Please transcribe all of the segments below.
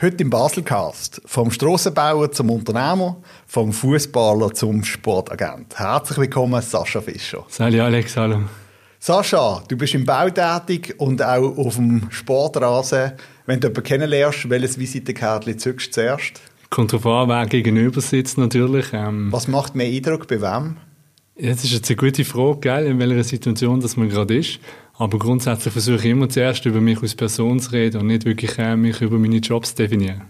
Heute im Baselcast. Vom Strassenbauer zum Unternehmer, vom Fußballer zum Sportagent. Herzlich willkommen, Sascha Fischer. Salut Alex, hallo. Sascha, du bist im Bau tätig und auch auf dem Sportrasen. Wenn du jemanden kennenlernst, welches Visitenkärtchen zückst du zuerst? Kommt darauf an, wer gegenüber sitzt natürlich. Ähm, Was macht mehr Eindruck bei wem? Ja, das ist jetzt eine gute Frage, gell, in welcher Situation das man gerade ist. Aber grundsätzlich versuche ich immer zuerst über mich als Person zu reden und nicht wirklich äh, mich über meine Jobs zu definieren.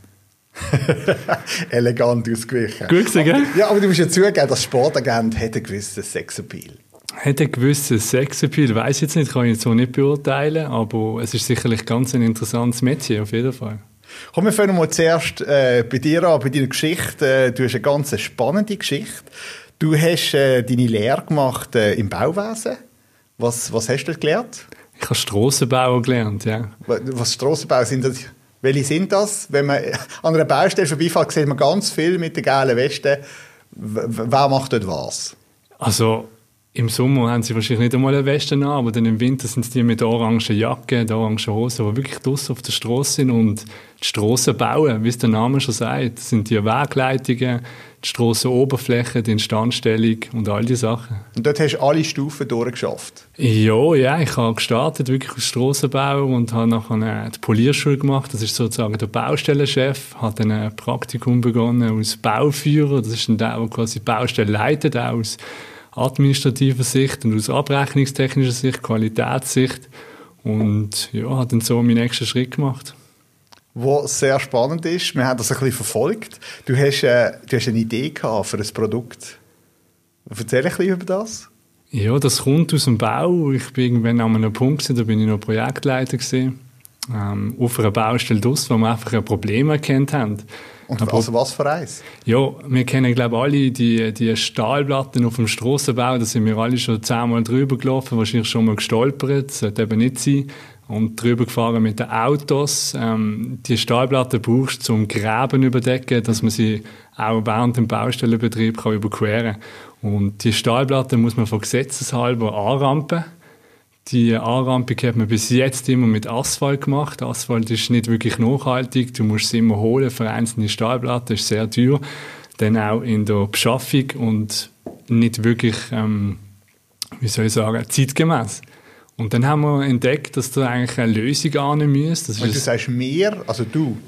Elegant ausgewichen. Gut gesehen, gell? Ja, aber du musst ja zugeben, dass Sportagent hat einen gewissen Sexappeal. Hat einen gewissen Sexappeal, weiß ich jetzt nicht, kann ich jetzt so nicht beurteilen, aber es ist sicherlich ganz ein interessantes Metier, auf jeden Fall. Komm, wir fangen mal zuerst äh, bei dir an, bei deiner Geschichte. Äh, du hast eine ganz spannende Geschichte. Du hast äh, deine Lehre gemacht äh, im Bauwesen. Was, was hast du gelernt? Ich habe Strassenbau gelernt, ja. Was Strassenbau sind das? Welche sind das? Wenn man an einer Baustelle vorbeifährt, sieht man ganz viel mit den gelben Westen. Wer macht dort was? Also, im Sommer haben sie wahrscheinlich nicht einmal eine Weste an, aber dann im Winter sind es die mit orangen Jacken, der orangen Hosen, die wirklich draussen auf der Straße sind und die Strassen bauen, wie es der Name schon sagt. Das sind die Wegleitungen, die Strassenoberfläche, die Instandstellung und all diese Sachen. Und dort hast du alle Stufen durchgeschafft? Ja, ja, ich habe gestartet wirklich als Strassenbauer und habe nachher die Polierschule gemacht. Das ist sozusagen der Baustellenchef, habe dann ein Praktikum begonnen als Bauführer. Das ist dann der, der quasi die Baustelle leitet, auch aus administrativer Sicht und aus abrechnungstechnischer Sicht, Qualitätssicht. Und ja, habe dann so meinen nächsten Schritt gemacht was sehr spannend ist. Wir haben das ein bisschen verfolgt. Du hast, äh, du hast eine Idee gehabt für ein Produkt. Erzähl ein bisschen über das. Ja, das kommt aus dem Bau. Ich bin irgendwann an einem Punkt, da bin ich noch Projektleiter gewesen, ähm, auf einer Baustelle draus, wo wir einfach ein Problem erkannt haben. Und Aber, also was für eins? Ja, wir kennen, glaube ich, alle die, die Stahlplatten auf dem Strassenbau. Da sind wir alle schon zehnmal drüber gelaufen, wahrscheinlich schon mal gestolpert. Das sollte eben nicht sein und drüber gefahren mit den Autos. Ähm, die Stahlplatten brauchst du zum Gräben überdecken, dass man sie auch während dem Baustellenbetrieb kann überqueren kann. Und die Stahlplatten muss man von Gesetzeshalber anrampen. Die Anrampe hat man bis jetzt immer mit Asphalt gemacht. Asphalt ist nicht wirklich nachhaltig. Du musst sie immer holen für einzelne Stahlplatten. Das ist sehr teuer. Dann auch in der Beschaffung und nicht wirklich, ähm, wie soll ich sagen, zeitgemäß. Und dann haben wir entdeckt, dass da eigentlich eine Lösung annehmen müsste. Und du sagst mir, also du?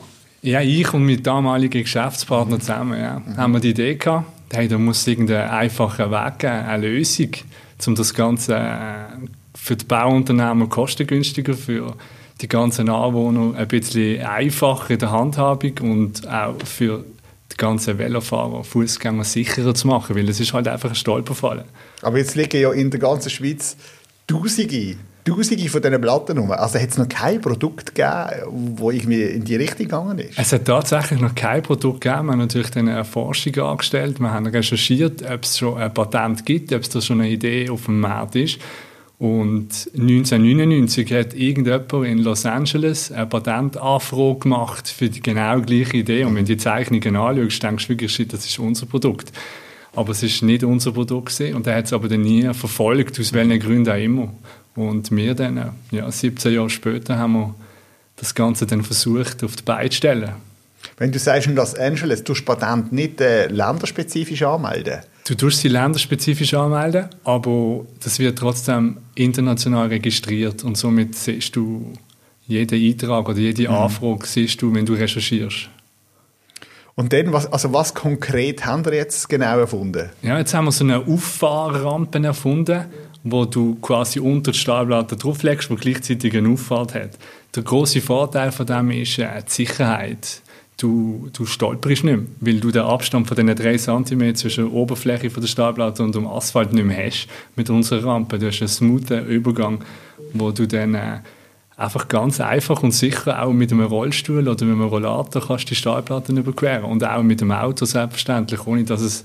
Ja, ich und mein damaliger Geschäftspartner mhm. zusammen, ja, mhm. haben wir die Idee gehabt, hey, da muss irgendeinen einfachen Weg geben, eine Lösung, um das Ganze äh, für die Bauunternehmer kostengünstiger, für die ganzen Anwohner ein bisschen einfacher in der Handhabung und auch für die ganzen Velofahrer, Fußgänger sicherer zu machen, weil es ist halt einfach ein Stolperfall. Aber jetzt liegen ja in der ganzen Schweiz Tausende, Tausende von diesen Platten rum. Also hat es noch kein Produkt gegeben, das irgendwie in die Richtung gegangen ist? Es hat tatsächlich noch kein Produkt gegeben. Wir haben natürlich eine Forschung angestellt. Wir haben recherchiert, ob es schon ein Patent gibt, ob es da schon eine Idee auf dem Markt ist. Und 1999 hat irgendjemand in Los Angeles eine Patentanfrage gemacht für die genau gleiche Idee. Und wenn du die Zeichnungen anschaust, denkst du wirklich, das ist unser Produkt. Aber es ist nicht unser Produkt gewesen. und er hat es aber dann nie verfolgt, aus welchen Gründen auch immer. Und wir dann, ja, 17 Jahre später, haben wir das Ganze dann versucht, auf die Beine zu stellen. Wenn du sagst in Los Angeles, du Patent nicht äh, länderspezifisch anmelden? Du tust sie länderspezifisch anmelden, aber das wird trotzdem international registriert und somit siehst du jeden Eintrag oder jede mhm. Anfrage siehst du, wenn du recherchierst. Und dann, was, also was konkret haben wir jetzt genau erfunden? Ja, jetzt haben wir so eine Auffahrrampe erfunden, wo du quasi unter die Stahlplatte drauflegst, wo gleichzeitig eine Auffahrt hat. Der große Vorteil von dem ist äh, die Sicherheit. Du, du stolperst nicht mehr, weil du den Abstand von diesen 3 cm zwischen der Oberfläche von der Stahlplatte und dem Asphalt nicht mehr hast mit unserer Rampe. Du hast einen smoothen Übergang, wo du dann äh, einfach ganz einfach und sicher auch mit einem Rollstuhl oder mit einem Rollator kannst die Stahlplatten überqueren und auch mit dem Auto selbstverständlich, ohne dass es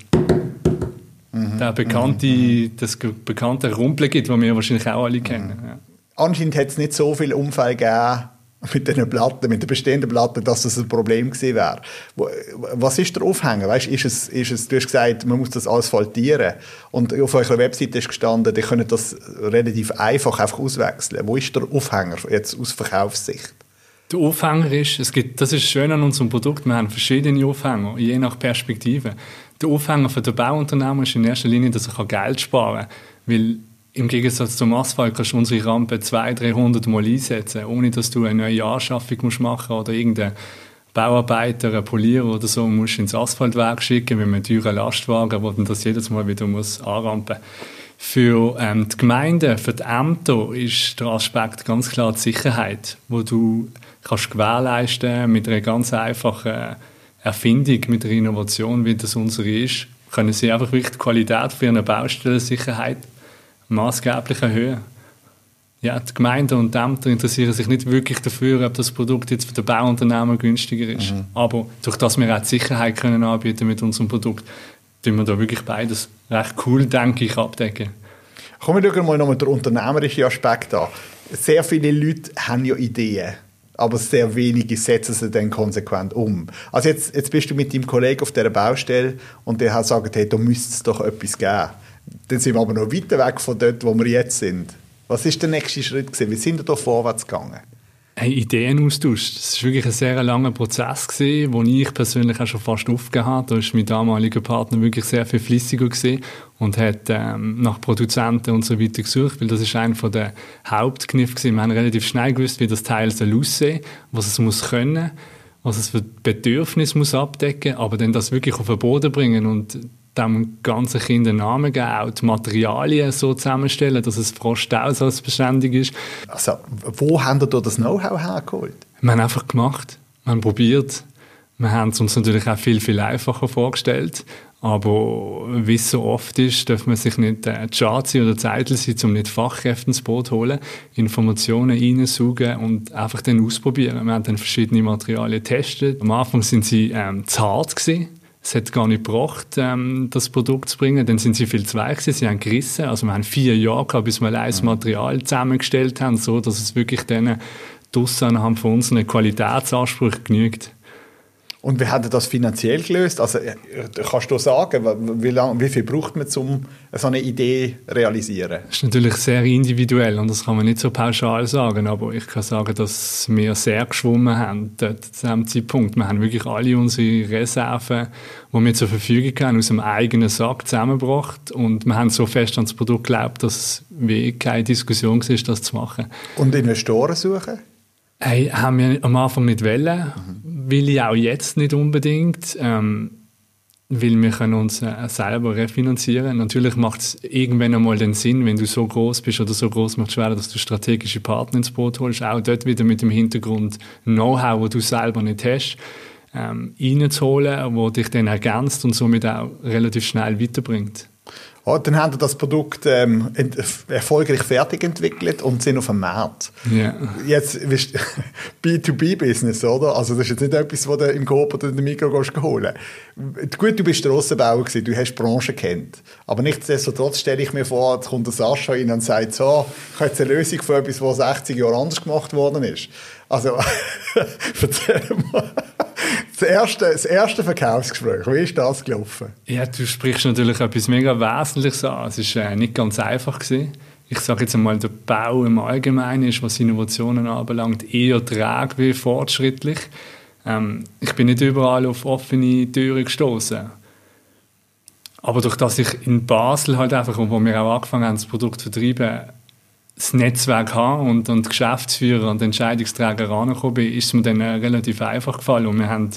mhm. der bekannte, mhm. das bekannte Rumpeln gibt, das wir wahrscheinlich auch alle kennen. Mhm. Ja. Anscheinend hat es nicht so viel Unfall gegeben mit den Platten, mit den bestehenden Platten, dass das ein Problem gewesen wäre. Was ist der Aufhänger? Weißt, ist es, ist es, du hast gesagt, man muss das asphaltieren. Und auf eurer Webseite ist gestanden, ihr könnt das relativ einfach einfach auswechseln. Wo ist der Aufhänger jetzt aus Verkaufssicht? Der Aufhänger ist, es gibt, das ist schön an unserem Produkt, wir haben verschiedene Aufhänger, je nach Perspektive. Der Aufhänger für den Bauunternehmer ist in erster Linie, dass er Geld sparen kann. Weil im Gegensatz zum Asphalt kannst du unsere Rampe 200, 300 Mal einsetzen, ohne dass du eine neue Anschaffung musst machen oder irgendeinen Bauarbeiter, einen Polierer oder so musst ins Asphaltwerk schicken mit einem teuren Lastwagen, wo dann das jedes Mal wieder muss anrampen Für ähm, die Gemeinden, für die Ämter ist der Aspekt ganz klar die Sicherheit, wo du kannst gewährleisten mit einer ganz einfachen Erfindung, mit einer Innovation, wie das unsere ist, können sie einfach wirklich die Qualität für eine Baustellensicherheit maßgeblich erhöhen ja, die Gemeinden und die Ämter interessieren sich nicht wirklich dafür, ob das Produkt jetzt für den Bauunternehmer günstiger ist. Mhm. Aber durch das wir auch die Sicherheit können anbieten mit unserem Produkt, tun wir da wirklich beides recht cool, denke ich, abdecken. Kommen wir mal noch mit den unternehmerischen Aspekt an. Sehr viele Leute haben ja Ideen, aber sehr wenige setzen sie dann konsequent um. Also jetzt, jetzt bist du mit deinem Kollegen auf dieser Baustelle und der hat gesagt, hey, da müsste es doch etwas geben. Dann sind wir aber noch weiter weg von dort, wo wir jetzt sind. Was ist der nächste Schritt gewesen? Wie sind wir da vorwärts gegangen? Ein Ideenaustausch. Das war wirklich ein sehr langer Prozess, gewesen, wo ich persönlich auch schon fast aufgehört habe. Da war mein damaliger Partner wirklich sehr viel fleissiger gewesen und hat ähm, nach Produzenten und so weiter gesucht, weil das ist einer der Hauptkniffe gewesen. Wir haben relativ schnell gewusst, wie das Teil soll aussehen, was es muss können, was es für Bedürfnisse muss abdecken, aber dann das wirklich auf den Boden bringen und dem ganzen Kind einen Namen geben, auch die Materialien so zusammenstellen, dass es frostausatzbeständig ist. Also, wo haben ihr da das Know-how hergeholt? Wir haben einfach gemacht, wir haben probiert. Wir haben es uns natürlich auch viel, viel einfacher vorgestellt. Aber wie es so oft ist, darf man sich nicht äh, schade oder Zeitel sein, um nicht Fachkräfte ins Boot zu holen, Informationen reinsaugen und einfach dann ausprobieren. Wir haben dann verschiedene Materialien getestet. Am Anfang sind sie ähm, zart gewesen es hat gar nicht gebracht, ähm, das Produkt zu bringen. Dann sind sie viel zu weich sie haben gerissen. Also wir haben vier Jahre gehabt, bis wir ein mhm. Material zusammengestellt haben, so dass es wirklich dann draussen anhand von unseren Qualitätsansprüchen genügt. Und wie hat er das finanziell gelöst? Also äh, kannst du sagen, wie, lang, wie viel braucht man, um so eine Idee zu realisieren? Das ist natürlich sehr individuell und das kann man nicht so pauschal sagen, aber ich kann sagen, dass wir sehr geschwommen haben zu diesem Zeitpunkt. Wir haben wirklich alle unsere Reserven, die wir zur Verfügung haben, aus dem eigenen Sack zusammengebracht und wir haben so fest an das Produkt geglaubt, dass es keine Diskussion war, das zu machen. Und Investoren suchen? Hey, haben wir am Anfang nicht wollen, mhm. will ich auch jetzt nicht unbedingt, ähm, weil wir können uns äh, selber refinanzieren. Natürlich macht es irgendwann einmal den Sinn, wenn du so groß bist oder so groß möchtest werden, dass du strategische Partner ins Boot holst, auch dort wieder mit dem Hintergrund Know-how, wo du selber nicht hast, ähm, reinzuholen, wo dich dann ergänzt und somit auch relativ schnell weiterbringt. Oh, dann haben wir das Produkt ähm, erfolgreich fertig entwickelt und sind auf dem Markt. Yeah. Jetzt B2B-Business, oder? Also das ist jetzt nicht etwas, was du im Coop oder in der Mikro gehst holen. Gut, du bist Strassenbauer gewesen, du hast die Branche kennt. Aber nichtsdestotrotz stelle ich mir vor, jetzt kommt der Sascha rein und sagt so, ich habe jetzt eine Lösung für etwas, was 60 Jahre anders gemacht worden ist. Also, erzähl mal. Das erste, das erste Verkaufsgespräch, wie ist das gelaufen? Ja, du sprichst natürlich etwas mega Wesentliches an. Es war äh, nicht ganz einfach. Gewesen. Ich sage jetzt einmal, der Bau im Allgemeinen ist, was Innovationen anbelangt, eher träge wie fortschrittlich. Ähm, ich bin nicht überall auf offene Türen gestoßen. Aber durch das ich in Basel halt einfach, wo wir auch angefangen haben, das Produkt zu vertreiben, das Netzwerk haben und, und Geschäftsführer und Entscheidungsträger rangekommen bin, ist es mir dann äh, relativ einfach gefallen. Und wir haben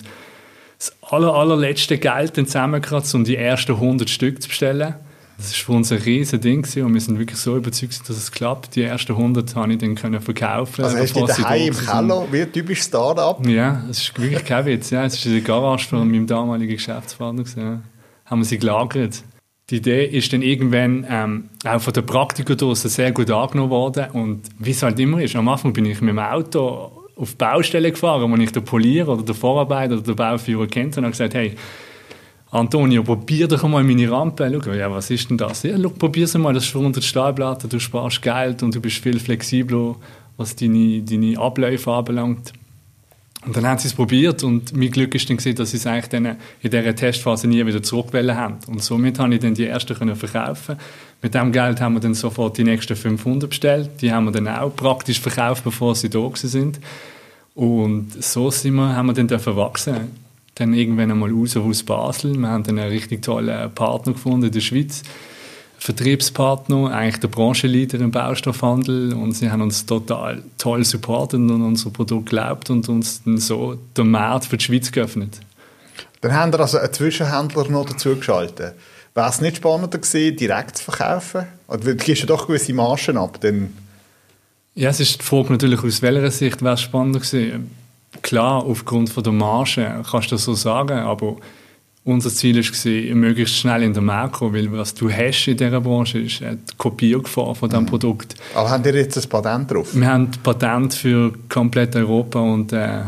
das aller, allerletzte Geld zusammengekratzt, um die ersten 100 Stück zu bestellen. Das war für uns ein riesiges Ding und wir sind wirklich so überzeugt, dass es klappt. Die ersten 100 habe ich dann können verkaufen. Also hast du daheim im Keller, wie typisch Start-up? Ja, das ist wirklich kein Witz. Ja, es ist in der Garage von meinem damaligen Geschäftspartner. Ja. Haben wir sie gelagert die Idee ist dann irgendwann ähm, auch von den Praktikern sehr gut angenommen worden. Und wie es halt immer ist, am Anfang bin ich mit dem Auto auf die Baustelle gefahren, wo ich den Polier oder den Vorarbeiter oder den Bauführer kennt und habe gesagt, hey, Antonio, probier doch mal meine Rampe. Schau, ja, was ist denn das? Ja, schau, probier's mal, das ist für 100 Stahlplatten, du sparst Geld und du bist viel flexibler, was deine, deine Abläufe anbelangt. Und dann haben sie es probiert und mein Glück ist dann dass sie es eigentlich in dieser Testphase nie wieder zurückwählen haben. Und somit habe ich dann die ersten verkaufen. Mit dem Geld haben wir dann sofort die nächsten 500 bestellt. Die haben wir dann auch praktisch verkauft, bevor sie da sind. Und so sind wir, haben wir dann wachsen Dann irgendwann einmal raus aus Basel. Wir haben dann einen richtig tollen Partner gefunden in der Schweiz. Vertriebspartner, eigentlich der Branchenleader im Baustoffhandel und sie haben uns total toll supportet und unser Produkt geglaubt und uns dann so den Markt für die Schweiz geöffnet. Dann haben wir also einen Zwischenhändler noch dazu geschaltet. Wäre es nicht spannender gewesen, direkt zu verkaufen? Oder du gibst ja doch gewisse Margen ab, dann... Ja, es ist die Frage natürlich, aus welcher Sicht wäre es spannender gewesen. Klar, aufgrund von der Marge kannst du das so sagen, aber unser Ziel war, möglichst schnell in den Markt kommen, weil was du hast in dieser Branche ist eine Kopiergefahr von diesem mhm. Produkt. Aber haben ihr jetzt ein Patent drauf? Wir haben ein Patent für komplett Europa und äh,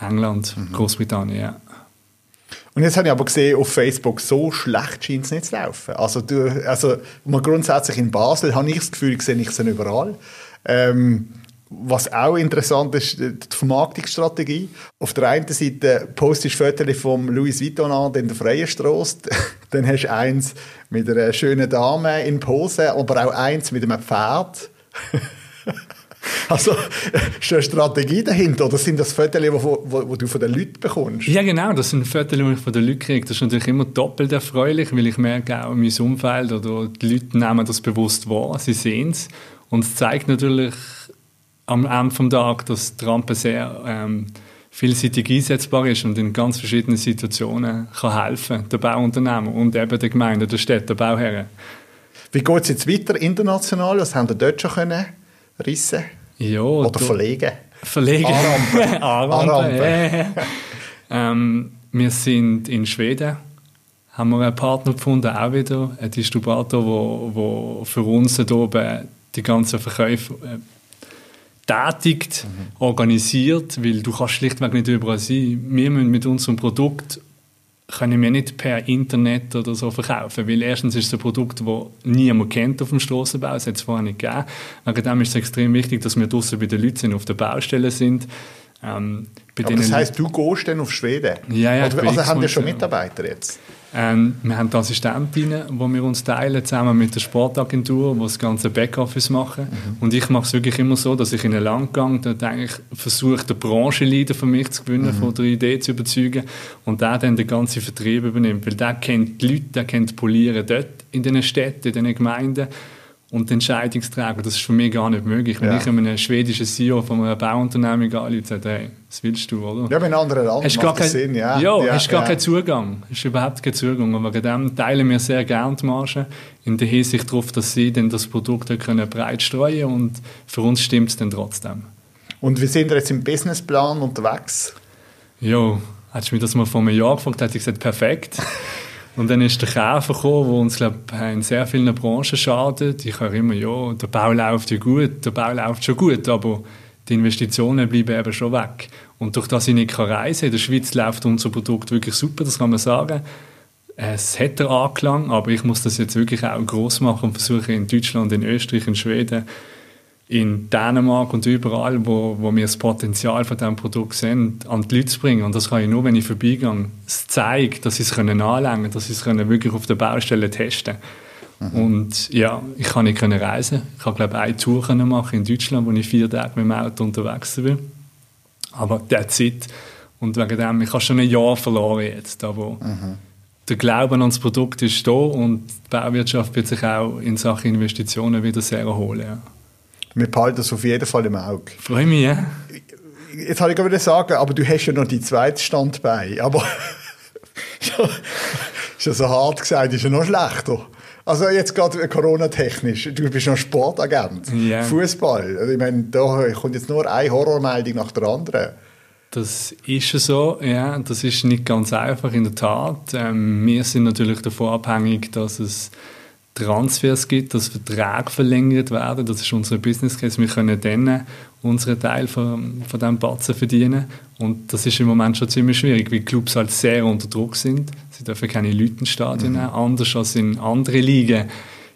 England, mhm. Großbritannien, ja. Und jetzt habe ich aber gesehen, auf Facebook, so schlecht scheint es nicht zu laufen. Also, du, also mal grundsätzlich in Basel habe ich das Gefühl, ich sehe ich sie überall. Ähm, was auch interessant ist, die Vermarktungsstrategie. Auf der einen Seite postest du Fotos vom Louis Vuitton an in der Freien Straße. Dann hast du eins mit einer schönen Dame in Pose, aber auch eins mit einem Pferd. Also, ist da eine Strategie dahinter? Oder sind das Fotos, die du von den Leuten bekommst? Ja, genau. Das sind Fotos, die ich von den Leuten kriege. Das ist natürlich immer doppelt erfreulich, weil ich merke auch, mein Umfeld oder die Leute nehmen das bewusst wahr. Sie sehen es. Und es zeigt natürlich am Ende des Tages, dass die Rampe sehr ähm, vielseitig einsetzbar ist und in ganz verschiedenen Situationen kann helfen der Bauunternehmer und eben der Gemeinde, der Städte, der Bauherren. Wie geht es jetzt weiter international? Was haben wir dort schon können rissen ja, Oder verlegen? Verlegen. Anrampen. Anrampen. Ja. ähm, wir sind in Schweden, haben wir einen Partner gefunden, auch wieder, ein Distributor, wo, wo für uns hier oben die ganzen Verkäufe äh, tätigt, mhm. organisiert, weil du kannst schlichtweg nicht überall sein. Wir müssen mit unserem Produkt können wir nicht per Internet oder so verkaufen, weil erstens ist es ein Produkt, das niemand kennt auf dem Strassenbau, es hat es vorher nicht gegeben. Wegen dem ist es extrem wichtig, dass wir draußen bei den Leuten sind, auf der Baustelle sind. Ähm, Aber das heisst, du gehst dann auf Schweden? Ja, ja. Oder, also haben wir schon Mitarbeiter jetzt? Ähm, wir haben die Assistentinnen, die wir uns teilen, zusammen mit der Sportagentur, die das ganze Backoffice machen. Mhm. Und ich mache es wirklich immer so, dass ich in einen Landgang dort eigentlich versuche, den Branchenleader für mich zu gewinnen, mhm. von der Idee zu überzeugen und der dann den ganzen Vertrieb übernimmt. Weil der kennt die Leute, der kennt Polieren dort in den Städten, in den Gemeinden und Entscheidungsträger, das ist für mich gar nicht möglich. Wenn ja. ich einem schwedischen CEO von einer Bauunternehmung anrufe und sage, hey, was willst du, oder? Ja, in anderen Ländern hast macht kein, Sinn, ja. Ja, ja hast gar ja. keinen Zugang. Hast überhaupt keinen Zugang. Und wegen dem teilen wir sehr gerne die Marge, in der Hinsicht darauf, dass sie dann das Produkt können breit streuen und für uns stimmt es dann trotzdem. Und wie sind wir jetzt im Businessplan unterwegs? Ja, hättest du mir das mal vor einem Jahr gefragt, hätte ich gesagt, perfekt. Und dann ist der Käfer gekommen, der uns glaub, in sehr vielen Branchen schadet. Ich höre immer, ja, der Bau läuft ja gut, der Bau läuft schon gut, aber die Investitionen bleiben eben schon weg. Und durch das ich nicht reisen kann, in der Schweiz läuft unser Produkt wirklich super, das kann man sagen. Es hat einen Anklang, aber ich muss das jetzt wirklich auch groß machen und versuche in Deutschland, in Österreich, in Schweden in Dänemark und überall, wo, wo wir das Potenzial von diesem Produkt sehen, an die Leute zu bringen. Und das kann ich nur, wenn ich vorbeigehe. Es zeigt, dass sie es können können, dass sie es können wirklich auf der Baustelle testen können. Mhm. Und ja, ich kann nicht können reisen. Ich habe, glaube ich, eine Tour können machen in Deutschland, wo ich vier Tage mit dem Auto unterwegs bin. Aber der Zeit und wegen dem, ich habe schon ein Jahr verloren jetzt, aber mhm. der Glaube an das Produkt ist da und die Bauwirtschaft wird sich auch in Sachen Investitionen wieder sehr erholen. Ja. Wir behalten das auf jeden Fall im Auge. Freue mich, ja. Jetzt habe ich gerade sagen, aber du hast ja noch die zweite Standbein. Aber ist ja so hart gesagt, ist ja noch schlechter. Also jetzt gerade Corona-technisch, du bist noch Sportagent, yeah. Fußball. Also ich meine, da kommt jetzt nur eine Horrormeldung nach der anderen. Das ist so, ja, das ist nicht ganz einfach in der Tat. Ähm, wir sind natürlich davon abhängig, dass es Transfers gibt, dass Verträge verlängert werden. Das ist unser Business Case. Wir können dann unseren Teil von, von diesem Batzen verdienen. Und das ist im Moment schon ziemlich schwierig, weil Clubs halt sehr unter Druck sind. Sie dürfen keine Leute ins Stadion mhm. nehmen. Anders als in anderen Ligen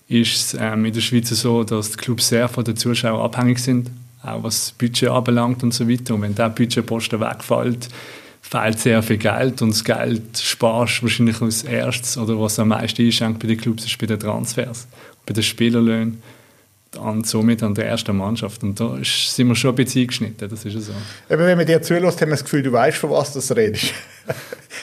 ist es ähm, in der Schweiz so, dass die Clubs sehr von den Zuschauern abhängig sind, auch was das Budget anbelangt und so weiter. Und wenn der Budgetposten wegfällt, fehlt sehr viel Geld und das Geld sparst wahrscheinlich als erstes oder was am meisten einschenkt bei den Clubs ist bei den Transfers, bei den Spielerlöhnen. und somit an der ersten Mannschaft. Und da sind wir schon ein bisschen eingeschnitten, das ist so. Eben, wenn man dir zulässt, haben wir das Gefühl, du weißt, von was du redest.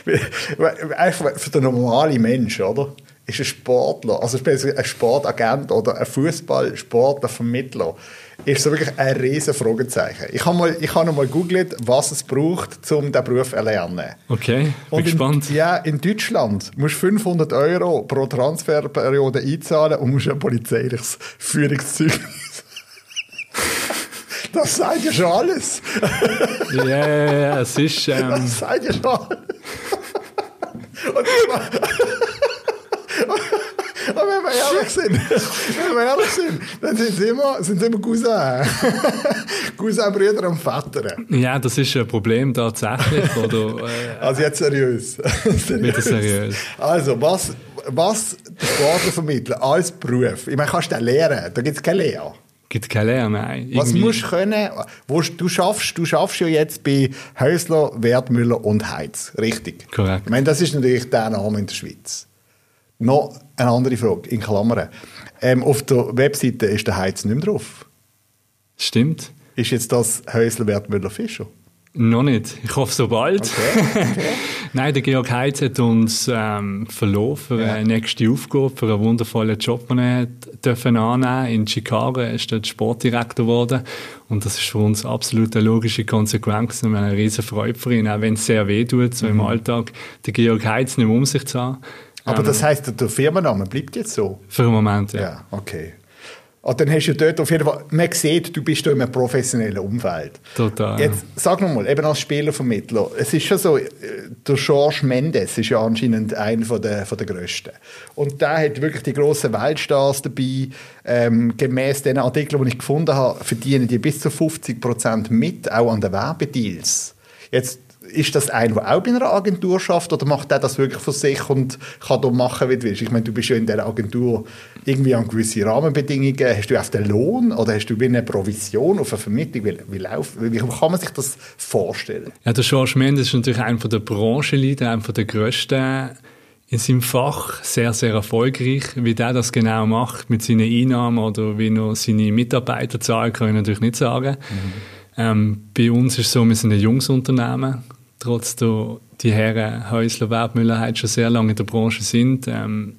Einfach für den normalen Menschen, oder? Ist ein Sportler, also ein Sportagent oder ein Fußballsportlervermittler, ist so wirklich ein riesen Fragezeichen. Ich habe mal, ich habe noch mal gegoogelt, was es braucht, um diesen Beruf zu erlernen. Okay, bin Und in, gespannt. Ja, in Deutschland musst du 500 Euro pro Transferperiode einzahlen und musst ein polizeiliches Führungszeugnis. Das sagt ja schon alles. Ja, ja, ja, es ist... Ähm, Das sagt ja schon alles. Und ehrlich sind, wenn wir ehrlich sind, dann sind sie immer, sind sie immer Cousin. Cousin, Brüder und Vater. ja, das ist ein Problem tatsächlich. oder, äh, Also jetzt seriös. Wieder seriös. Also, was, was die Sportler vermitteln als Beruf? Ich meine, kannst du den lehren? Da gibt es keine Lehre. gibt keine Lehre, nein. Was Irgendwie- musst du können? Wo, du, schaffst, du schaffst ja jetzt bei Häusler, Wertmüller und Heiz. Richtig? Korrekt. Ich meine, das ist natürlich der Name in der Schweiz. Noch eine andere Frage, in Klammern. Ähm, auf der Webseite ist der Heiz nicht mehr drauf. Stimmt. Ist jetzt das Häusler, Wertmüller, Fischer? Noch nicht. Ich hoffe, so bald. Okay. Nein, der Georg Heitz hat uns ähm, verloren für Ja. eine nächste Aufgabe, für einen wundervollen Job, den er dürfen annehmen In Chicago Er ist dort Sportdirektor geworden. Und das ist für uns absolut eine logische Konsequenz. Und wir haben eine riesen Freude für ihn, auch wenn es sehr weh tut, so im Mhm. Alltag, den Georg Heitz nicht mehr um sich zu haben. Aber Ähm, das heisst, der Firmenname bleibt jetzt so? Für den Moment, ja. Ja, okay. Und dann hast du dort auf jeden Fall, man sieht, du bist da in einem professionellen Umfeld. Total. Jetzt sag noch mal, eben als Spielervermittler, es ist schon so, äh, der George Mendes ist ja anscheinend einer von der, von der Größten. Und der hat wirklich die grossen Weltstars dabei. Ähm, gemäß den Artikeln, die ich gefunden habe, verdienen die bis zu 50 Prozent mit, auch an den Werbedeals. Jetzt ist das ein, der auch bei einer Agentur schafft oder macht der das wirklich für sich und kann da machen, wie du willst? Ich meine, du bist ja in der Agentur irgendwie an gewisse Rahmenbedingungen. Hast du auf den Lohn oder hast du wie eine Provision auf eine Vermittlung? Wie, wie, läuft, wie kann man sich das vorstellen? Ja, der George Mendes ist natürlich einer der Branchenleiter, einer der grössten in seinem Fach, sehr, sehr erfolgreich. Wie der das genau macht mit seinen Einnahmen oder wie er seine Mitarbeiter zahlt, kann ich natürlich nicht sagen. Ähm, bei uns ist es so, wir sind ein junges Unternehmen, trotz der die Herren Häusler, Wertmüller halt schon sehr lange in der Branche sind. Ähm,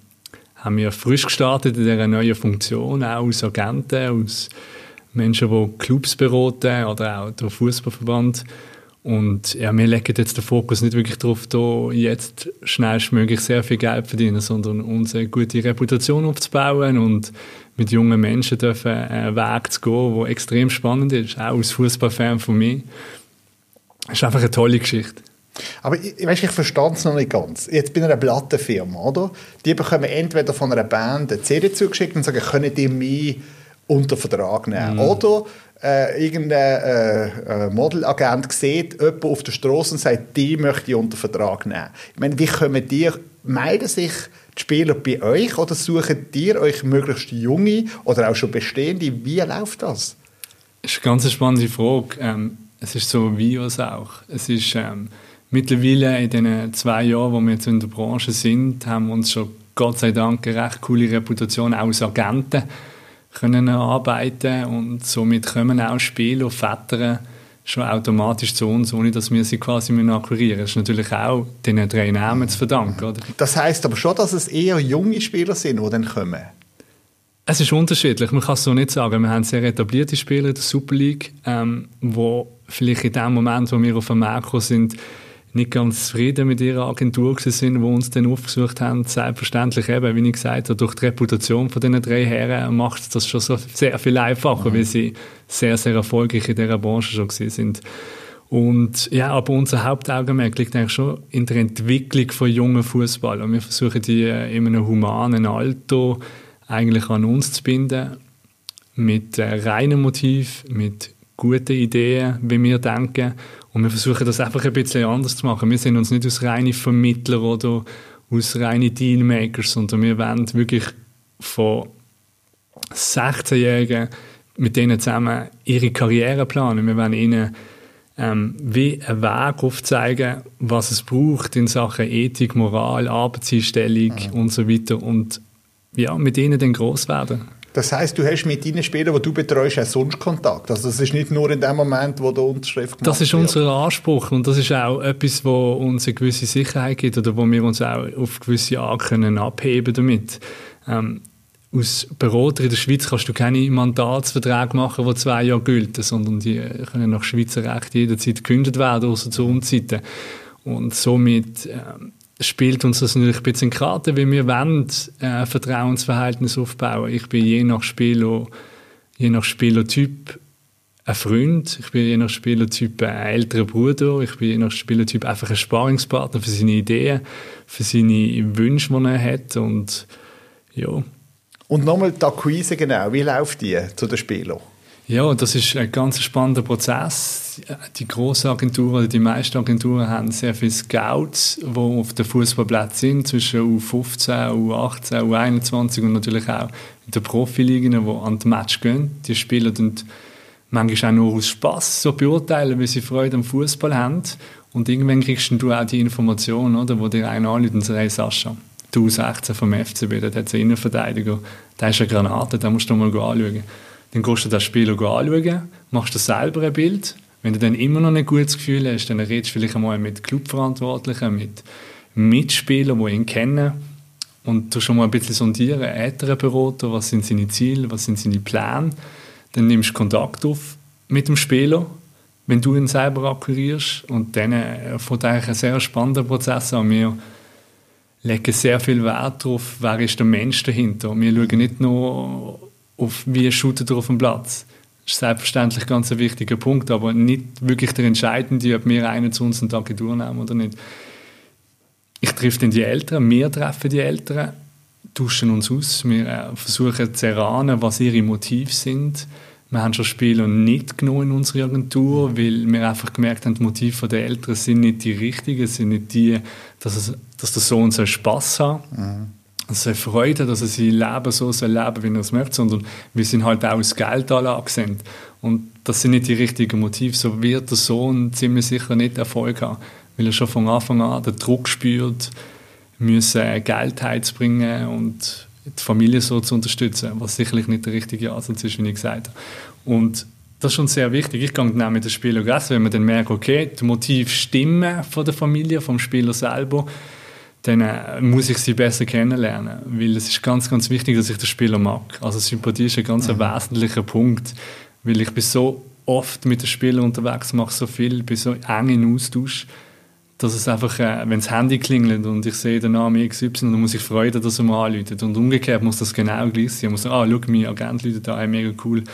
haben wir frisch gestartet in dieser neuen Funktion, auch als Agenten, als Menschen, die Clubs beraten oder auch der Fußballverband. Und ja, wir legen jetzt den Fokus nicht wirklich darauf, da jetzt schnellstmöglich sehr viel Geld zu verdienen, sondern unsere gute Reputation aufzubauen und mit jungen Menschen dürfen einen Weg zu gehen, der extrem spannend ist, auch als Fußballfan von mir. Das ist einfach eine tolle Geschichte. Aber ich, ich, weißt, ich verstehe es noch nicht ganz. Jetzt bei einer Plattenfirma, oder? Die bekommen entweder von einer Band eine CD zugeschickt und sagen, können die mich unter Vertrag nehmen? Oder äh, irgendein äh, äh, Modelagent sieht jemanden auf der Straße und sagt, die möchte ich unter Vertrag nehmen. Ich meine, wie kommen die, melden sich die Spieler bei euch oder suchen die euch möglichst junge oder auch schon bestehende? Wie läuft das? Das ist eine ganz spannende Frage. Ähm, es ist so wie es auch. Es ist ähm, mittlerweile in den zwei Jahren, wo wir jetzt in der Branche sind, haben wir uns schon Gott sei Dank eine recht coole Reputation auch als Agenten können arbeiten und somit kommen auch Spieler, Väter schon automatisch zu uns, ohne dass wir sie quasi akquirieren. Das ist natürlich auch den drei Namen zu verdanken. Oder? Das heißt aber schon, dass es eher junge Spieler sind, die dann kommen. Es ist unterschiedlich, man kann es so nicht sagen. Wir haben sehr etablierte Spieler in der Super League, ähm, wo vielleicht in dem Moment, wo wir auf dem Markt gekommen sind, nicht ganz zufrieden mit ihrer Agentur sind, die uns dann aufgesucht haben. Selbstverständlich eben, wie ich gesagt habe, durch die Reputation von diesen drei Herren macht es das schon so sehr viel einfacher, mhm. weil sie sehr, sehr erfolgreich in dieser Branche schon sind. Und ja, aber unser Hauptaugenmerk liegt eigentlich schon in der Entwicklung von jungen Fußballern. Wir versuchen die in einem humanen Alter eigentlich an uns zu binden, mit äh, reinem Motiv, mit guten Ideen, wie wir denken. Und wir versuchen das einfach ein bisschen anders zu machen. Wir sind uns nicht aus reinen Vermittler oder aus reinen Dealmakers, sondern wir wollen wirklich von 16-Jährigen mit denen zusammen ihre Karriere planen. Wir wollen ihnen ähm, wie einen Weg aufzeigen, was es braucht in Sachen Ethik, Moral, Arbeitseinstellung mhm. und so weiter. Und ja, mit ihnen dann groß werden. Das heißt, du hast mit deinen Spielern, die du betreust, auch sonst Kontakt. Also das ist nicht nur in dem Moment, wo der Unterschrift gemacht Das ist wird. unser Anspruch und das ist auch etwas, wo uns eine gewisse Sicherheit gibt oder wo wir uns auch auf gewisse Art können abheben damit. Ähm, als Berater in der Schweiz kannst du keine Mandatsverträge machen, die zwei Jahre gelten, sondern die können nach Schweizer Recht jederzeit gekündigt werden, außer zu Unzeiten. Und somit ähm, spielt uns das natürlich ein bisschen in die Karte, weil wir wollen äh, Vertrauensverhältnis aufbauen. Ich bin je nach Spieler, je nach Spielertyp ein Freund, ich bin je nach Spielertyp ein älterer Bruder, ich bin je nach Spielertyp einfach ein Sparingspartner für seine Ideen, für seine Wünsche, die er hat und ja. Und nochmal die Akquise genau, wie läuft die zu den Spielern? Ja, das ist ein ganz spannender Prozess. Die grossen Agenturen oder die meisten Agenturen haben sehr viele Scouts, die auf dem Fußballplatz sind, zwischen U15, U18, U21 und natürlich auch in den Profiligen, die an das Match gehen. Die Spieler dann manchmal auch nur aus Spass so beurteilen, weil sie Freude am Fußball haben. Und irgendwann kriegst du auch die Information, oder, wo dir einer anruft und sagt, hey Sascha, du 16 vom FCB, dort hat einen Innenverteidiger, der ist eine Granate, den musst du mal anschauen. Dann gehst du den Spieler anschauen, machst dir selber ein Bild. Wenn du dann immer noch ein gutes Gefühl hast, dann redest du vielleicht einmal mit Clubverantwortlichen, mit Mitspielern, die ihn kennen. Und du schon mal ein bisschen sondieren, ältere Berater, was sind seine Ziele, was sind seine Pläne. Dann nimmst du Kontakt auf mit dem Spieler, wenn du ihn selber akquirierst. Und dann äh, fängt eigentlich ein sehr spannender Prozess an. Wir legen sehr viel Wert darauf, wer ist der Mensch dahinter. Wir schauen nicht nur auf, wie shootet er auf dem Platz. Das ist selbstverständlich ganz ein wichtiger Punkt, aber nicht wirklich der entscheidende, ob wir einen zu uns einen Tag durchnehmen oder nicht. Ich treffe dann die Eltern, wir treffen die Eltern, tauschen uns aus, wir äh, versuchen zu erahnen, was ihre Motive sind. Wir haben schon Spieler nicht genommen in unsere Agentur, weil wir einfach gemerkt haben, die Motive der Eltern sind nicht die richtigen, sind nicht die, dass, es, dass der Sohn soll Spass haben mhm. Dass er Freude dass er sein Leben so soll wie er es möchte, sondern wir sind halt auch das Geld sind. Und das sind nicht die richtigen Motive. So wird der Sohn ziemlich sicher nicht Erfolg haben, weil er schon von Anfang an den Druck spürt, müssen Geld heizbringen und die Familie so zu unterstützen, was sicherlich nicht der richtige Ansatz ist, wie ich gesagt habe. Und das ist schon sehr wichtig. Ich gehe dann mit dem Spieler essen, wenn man dann merkt, okay, die Motive stimmen von der Familie, vom Spieler selber, dann äh, muss ich sie besser kennenlernen, weil es ist ganz, ganz wichtig, dass ich den Spieler mag. Also Sympathie ist ein ganz mhm. wesentlicher Punkt, weil ich bin so oft mit den Spielern unterwegs, mache so viel, bin so eng in Austausch, dass es einfach, äh, wenn das Handy klingelt und ich sehe den Namen XY, dann muss ich freuen, dass er mir anruft. Und umgekehrt muss das genau gleich sein. Ich muss sagen, ah, schau, mein Agent läutet da, mega cool.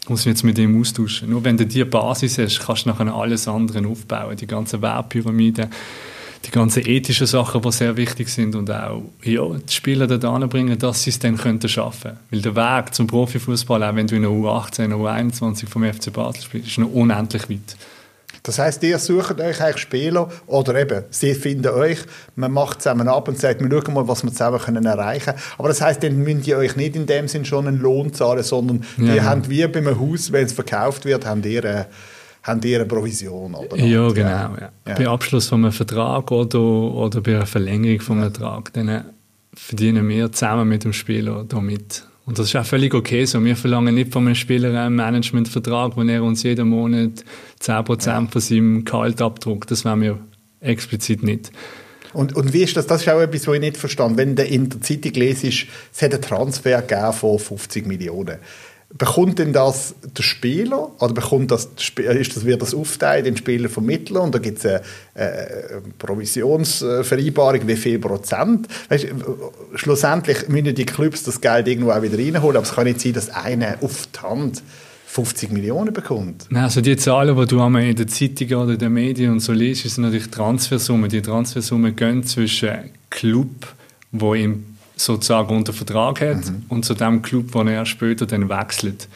Ich muss mich jetzt mit ihm austauschen. Nur wenn du diese Basis hast, kannst du nachher alles andere aufbauen. Die ganze Werbpyramide, die ganzen ethischen Sachen, die sehr wichtig sind und auch ja, die Spieler da bringen, dass sie es dann könnten schaffen. Weil der Weg zum Profifußball, auch wenn du in der U18, oder U21 vom FC Basel spielst, ist noch unendlich weit. Das heißt, ihr sucht euch eigentlich Spieler oder eben, sie finden euch, man macht zusammen ab und sagt, wir schauen mal, was wir zusammen können erreichen können. Aber das heißt, dann müsst ihr euch nicht in dem Sinn schon einen Lohn zahlen, sondern ja. ihr habt wie bei einem Haus, wenn es verkauft wird, habt ihr habt ihr eine Provision. Oder ja, genau. Ja. Ja. Bei Abschluss von einem Vertrag oder, oder bei einer Verlängerung von einem Vertrag, dann verdienen wir zusammen mit dem Spieler damit. Und das ist auch völlig okay so. Wir verlangen nicht von einem Spieler einen Managementvertrag, wo er uns jeden Monat 10% ja. von seinem Gehalt abdruckt. Das wollen wir explizit nicht. Und, und wie ist das? Das ist auch etwas, was ich nicht verstanden Wenn du in der Zeitung lesest, es hat einen Transfer von 50 Millionen bekommt denn das der Spieler oder bekommt das, ist das, wird das aufteilt, den Spieler vermitteln und da gibt es eine, eine, Provisionsvereinbarung, wie viel Prozent. Weißt, schlussendlich müssen die Clubs das Geld irgendwo auch wieder reinholen, aber es kann nicht sein, dass einer auf die Hand 50 Millionen bekommt. Also die Zahlen, die du einmal in der Zeitung oder in den Medien und so liest, sind natürlich Transfersummen. Die Transfersummen gehen zwischen Club, wo im sozusagen unter Vertrag hat mhm. und zu dem Club, wo er später dann wechselt.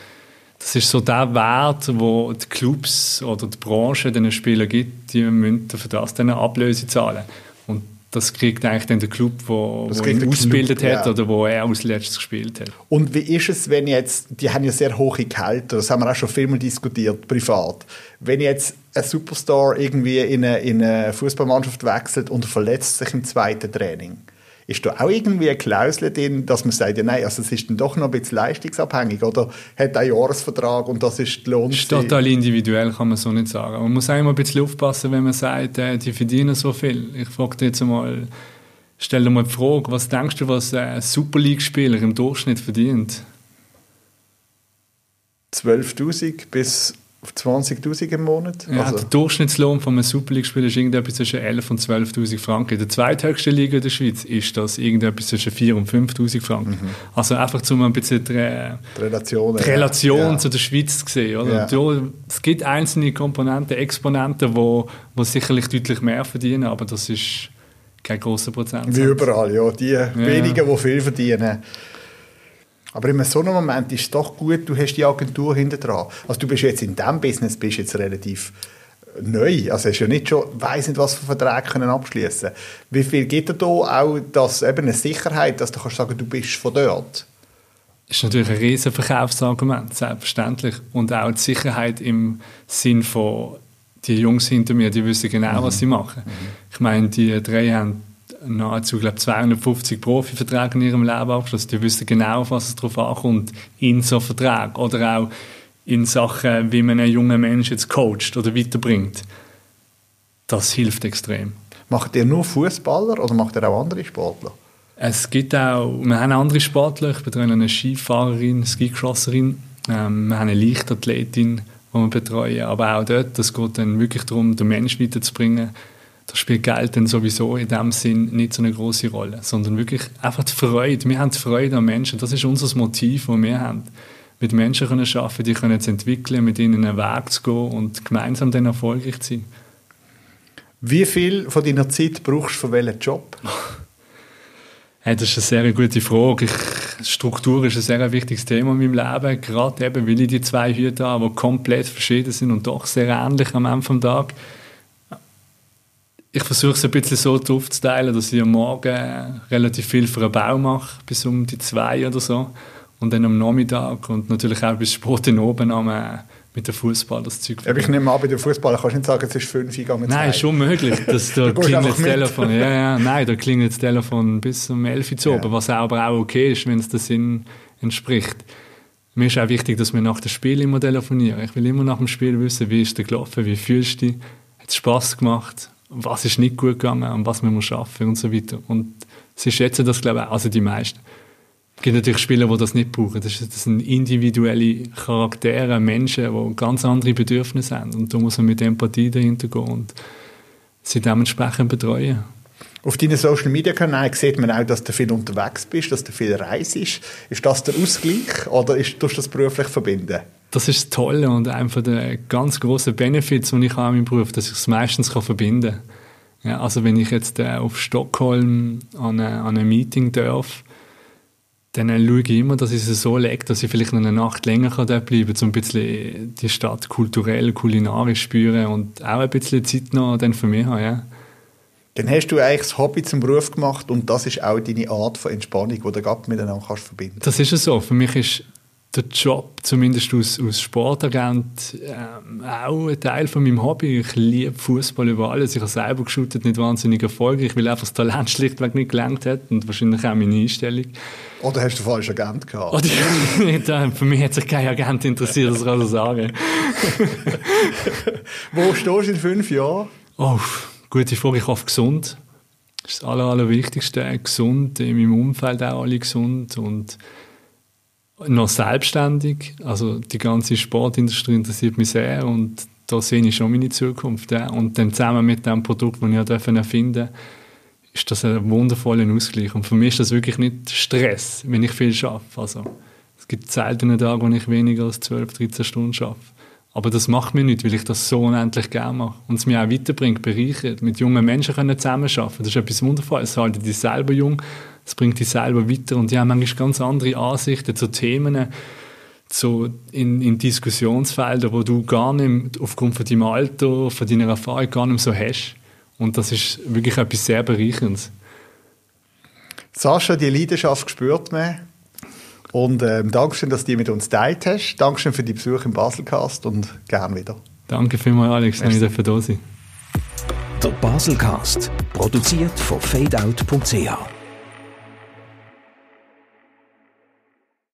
Das ist so der Wert, wo die Clubs oder die Branche den Spielern gibt, die müssen für das dann eine Ablöse zahlen. Und das kriegt eigentlich dann der Club, wo, wo ihn ausgebildet Club, hat ja. oder wo er als letztes gespielt hat. Und wie ist es, wenn jetzt, die haben ja sehr hohe Gehälter, das haben wir auch schon vielmal diskutiert, privat. Wenn jetzt ein Superstar irgendwie in eine, in eine Fußballmannschaft wechselt und verletzt sich im zweiten Training, Ist da auch irgendwie eine Klausel drin, dass man sagt, ja nein, also es ist dann doch noch ein bisschen leistungsabhängig oder hat einen Jahresvertrag und das ist die Lohn? ist total individuell, kann man so nicht sagen. Man muss auch immer ein bisschen aufpassen, wenn man sagt, äh, die verdienen so viel. Ich frage dich jetzt mal, stell dir mal die Frage, was denkst du, was ein Super League-Spieler im Durchschnitt verdient? 12'000 bis 20'000 im Monat. Ja, also. Der Durchschnittslohn von einem Super League-Spieler ist irgendetwas zwischen 11.000 und 12'000 Franken. In der zweithöchsten Liga in der Schweiz ist das irgendetwas zwischen 4.000 und 5'000 Franken. Mhm. Also einfach um ein bisschen die, die Relation, die Relation ja. zu der Schweiz zu sehen. Oder? Ja. es gibt einzelne Komponenten, Exponenten, die wo, wo sicherlich deutlich mehr verdienen, aber das ist kein großer Prozent. Wie überall, ja. Die wenigen, die viel verdienen aber in so einem Moment ist es doch gut, du hast die Agentur hinter dran. Also du bist jetzt in diesem Business bist jetzt relativ neu. Also hast ja nicht schon, weiß nicht, was für Verträge können abschließen. Wie viel gibt es da auch das, eben eine Sicherheit, dass du kannst sagen, du bist von dort? Das ist natürlich ein riesen Verkaufsargument, selbstverständlich. Und auch die Sicherheit im Sinn von, die Jungs hinter mir, die wissen genau, mhm. was sie machen. Mhm. Ich meine, die drei haben nahezu glaub, 250 Profiverträge in ihrem Leben abgeschlossen. Die wissen genau, auf was es drauf ankommt in so Verträgen. Oder auch in Sachen, wie man einen jungen Menschen jetzt coacht oder weiterbringt. Das hilft extrem. Macht ihr nur Fußballer oder macht ihr auch andere Sportler? Es gibt auch, wir haben andere Sportler, ich betreue eine Skifahrerin, Skikrosserin, ähm, wir haben eine Leichtathletin, die wir betreuen, aber auch dort, das geht dann wirklich darum, den Menschen weiterzubringen, da spielt Geld dann sowieso in dem Sinn nicht so eine große Rolle, sondern wirklich einfach die Freude. Wir haben die Freude an Menschen. Das ist unser Motiv, das wir haben. Mit Menschen können arbeiten, die können zu entwickeln, mit ihnen einen Weg zu gehen und gemeinsam dann erfolgreich zu sein. Wie viel von deiner Zeit brauchst du für welchen Job? Hey, das ist eine sehr gute Frage. Ich, Struktur ist ein sehr wichtiges Thema in meinem Leben, gerade eben, weil ich die zwei Hüte habe, die komplett verschieden sind und doch sehr ähnlich am Ende des Tages ich versuche es ein bisschen so aufzuteilen, dass ich am Morgen relativ viel für einen Bau mache, bis um die zwei oder so. Und dann am Nachmittag und natürlich auch bis spät in oben am, äh, mit dem Fußball das Zeug. Ja, ich nehme an, bei dem Fußball kannst du nicht sagen, es ist fünf gegangen. Nein, ist unmöglich. Dass da klingelt das Telefon. Ja, ja, nein, da klingelt das Telefon bis um elf Uhr oben, ja. was aber auch okay ist, wenn es der Sinn entspricht. Mir ist auch wichtig, dass wir nach dem Spiel immer telefonieren. Ich will immer nach dem Spiel wissen, wie ist der gelaufen, wie fühlst du dich, hat es Spass gemacht, was ist nicht gut gegangen und was müssen wir schaffen und so weiter. Und sie schätzen das, glaube ich, also die meisten. Es gibt natürlich Spieler, die das nicht brauchen. Das, sind individuelle Charaktere, Menschen, die ganz andere Bedürfnisse haben. Und da muss man mit Empathie dahinter gehen und sie dementsprechend betreuen. Auf deinen Social Media Kanälen sieht man auch, dass du viel unterwegs bist, dass du viel reist. Ist das der Ausgleich oder ist, tust du das beruflich verbinden? Das ist das Tolle und einer der ganz großen Benefits, die ich habe in meinem Beruf, dass ich es meistens kann verbinden kann. Ja, also wenn ich jetzt äh, auf Stockholm an, eine, an ein Meeting darf, dann äh, schaue ich immer, dass ich es so lege, dass ich vielleicht noch eine Nacht länger kann dort bleiben kann, um ein bisschen die Stadt kulturell, kulinarisch spüren und auch ein bisschen Zeit noch dann für mich haben. Ja. Dann hast du eigentlich das Hobby zum Beruf gemacht und das ist auch deine Art von Entspannung, die du gerade miteinander kannst verbinden Das ist es so. Für mich ist der Job, zumindest als, als Sportagent, ähm, auch ein Teil von meinem Hobby. Ich liebe Fußball über alles. Ich habe selber geschootet, nicht wahnsinnig erfolgreich, weil einfach das Talent schlichtweg nicht gelangt hat und wahrscheinlich auch meine Einstellung. Oder hast du falsch Agent gehabt? Oder, für mich hat sich kein Agent interessiert, das kann ich sagen. Wo stehst du in fünf Jahren? Oh, Gute Frage, ich hoffe gesund. Das ist das Aller, Allerwichtigste. Gesund, in meinem Umfeld auch alle gesund und noch selbstständig. Also die ganze Sportindustrie interessiert mich sehr und da sehe ich schon meine Zukunft. Ja. Und dann zusammen mit dem Produkt, das ich erfinden durfte, ist das ein wundervoller Ausgleich. Und für mich ist das wirklich nicht Stress, wenn ich viel arbeite. Also, es gibt seltene Tage, wo ich weniger als 12, 13 Stunden arbeite. Aber das macht mir nicht, weil ich das so unendlich gerne mache. Und es mich auch weiterbringt, bereichert. Mit jungen Menschen können zusammenarbeiten. Das ist etwas Wundervolles. Es halten die selber jung, es bringt die selber weiter. Und die haben manchmal ganz andere Ansichten zu Themen, so in, in Diskussionsfeldern, wo du gar nicht aufgrund von deinem Alter, von deiner Erfahrung gar nicht so hast. Und das ist wirklich etwas sehr Bereicherndes. Sascha, die Leidenschaft spürt man. Und ähm, Dankeschön, dass du die mit uns teilt hast. Dankeschön für die Besuch im Baselcast und gern wieder. Danke vielmals, Alex, dass ich dafür da sein Der Baselcast, produziert von fadeout.ch.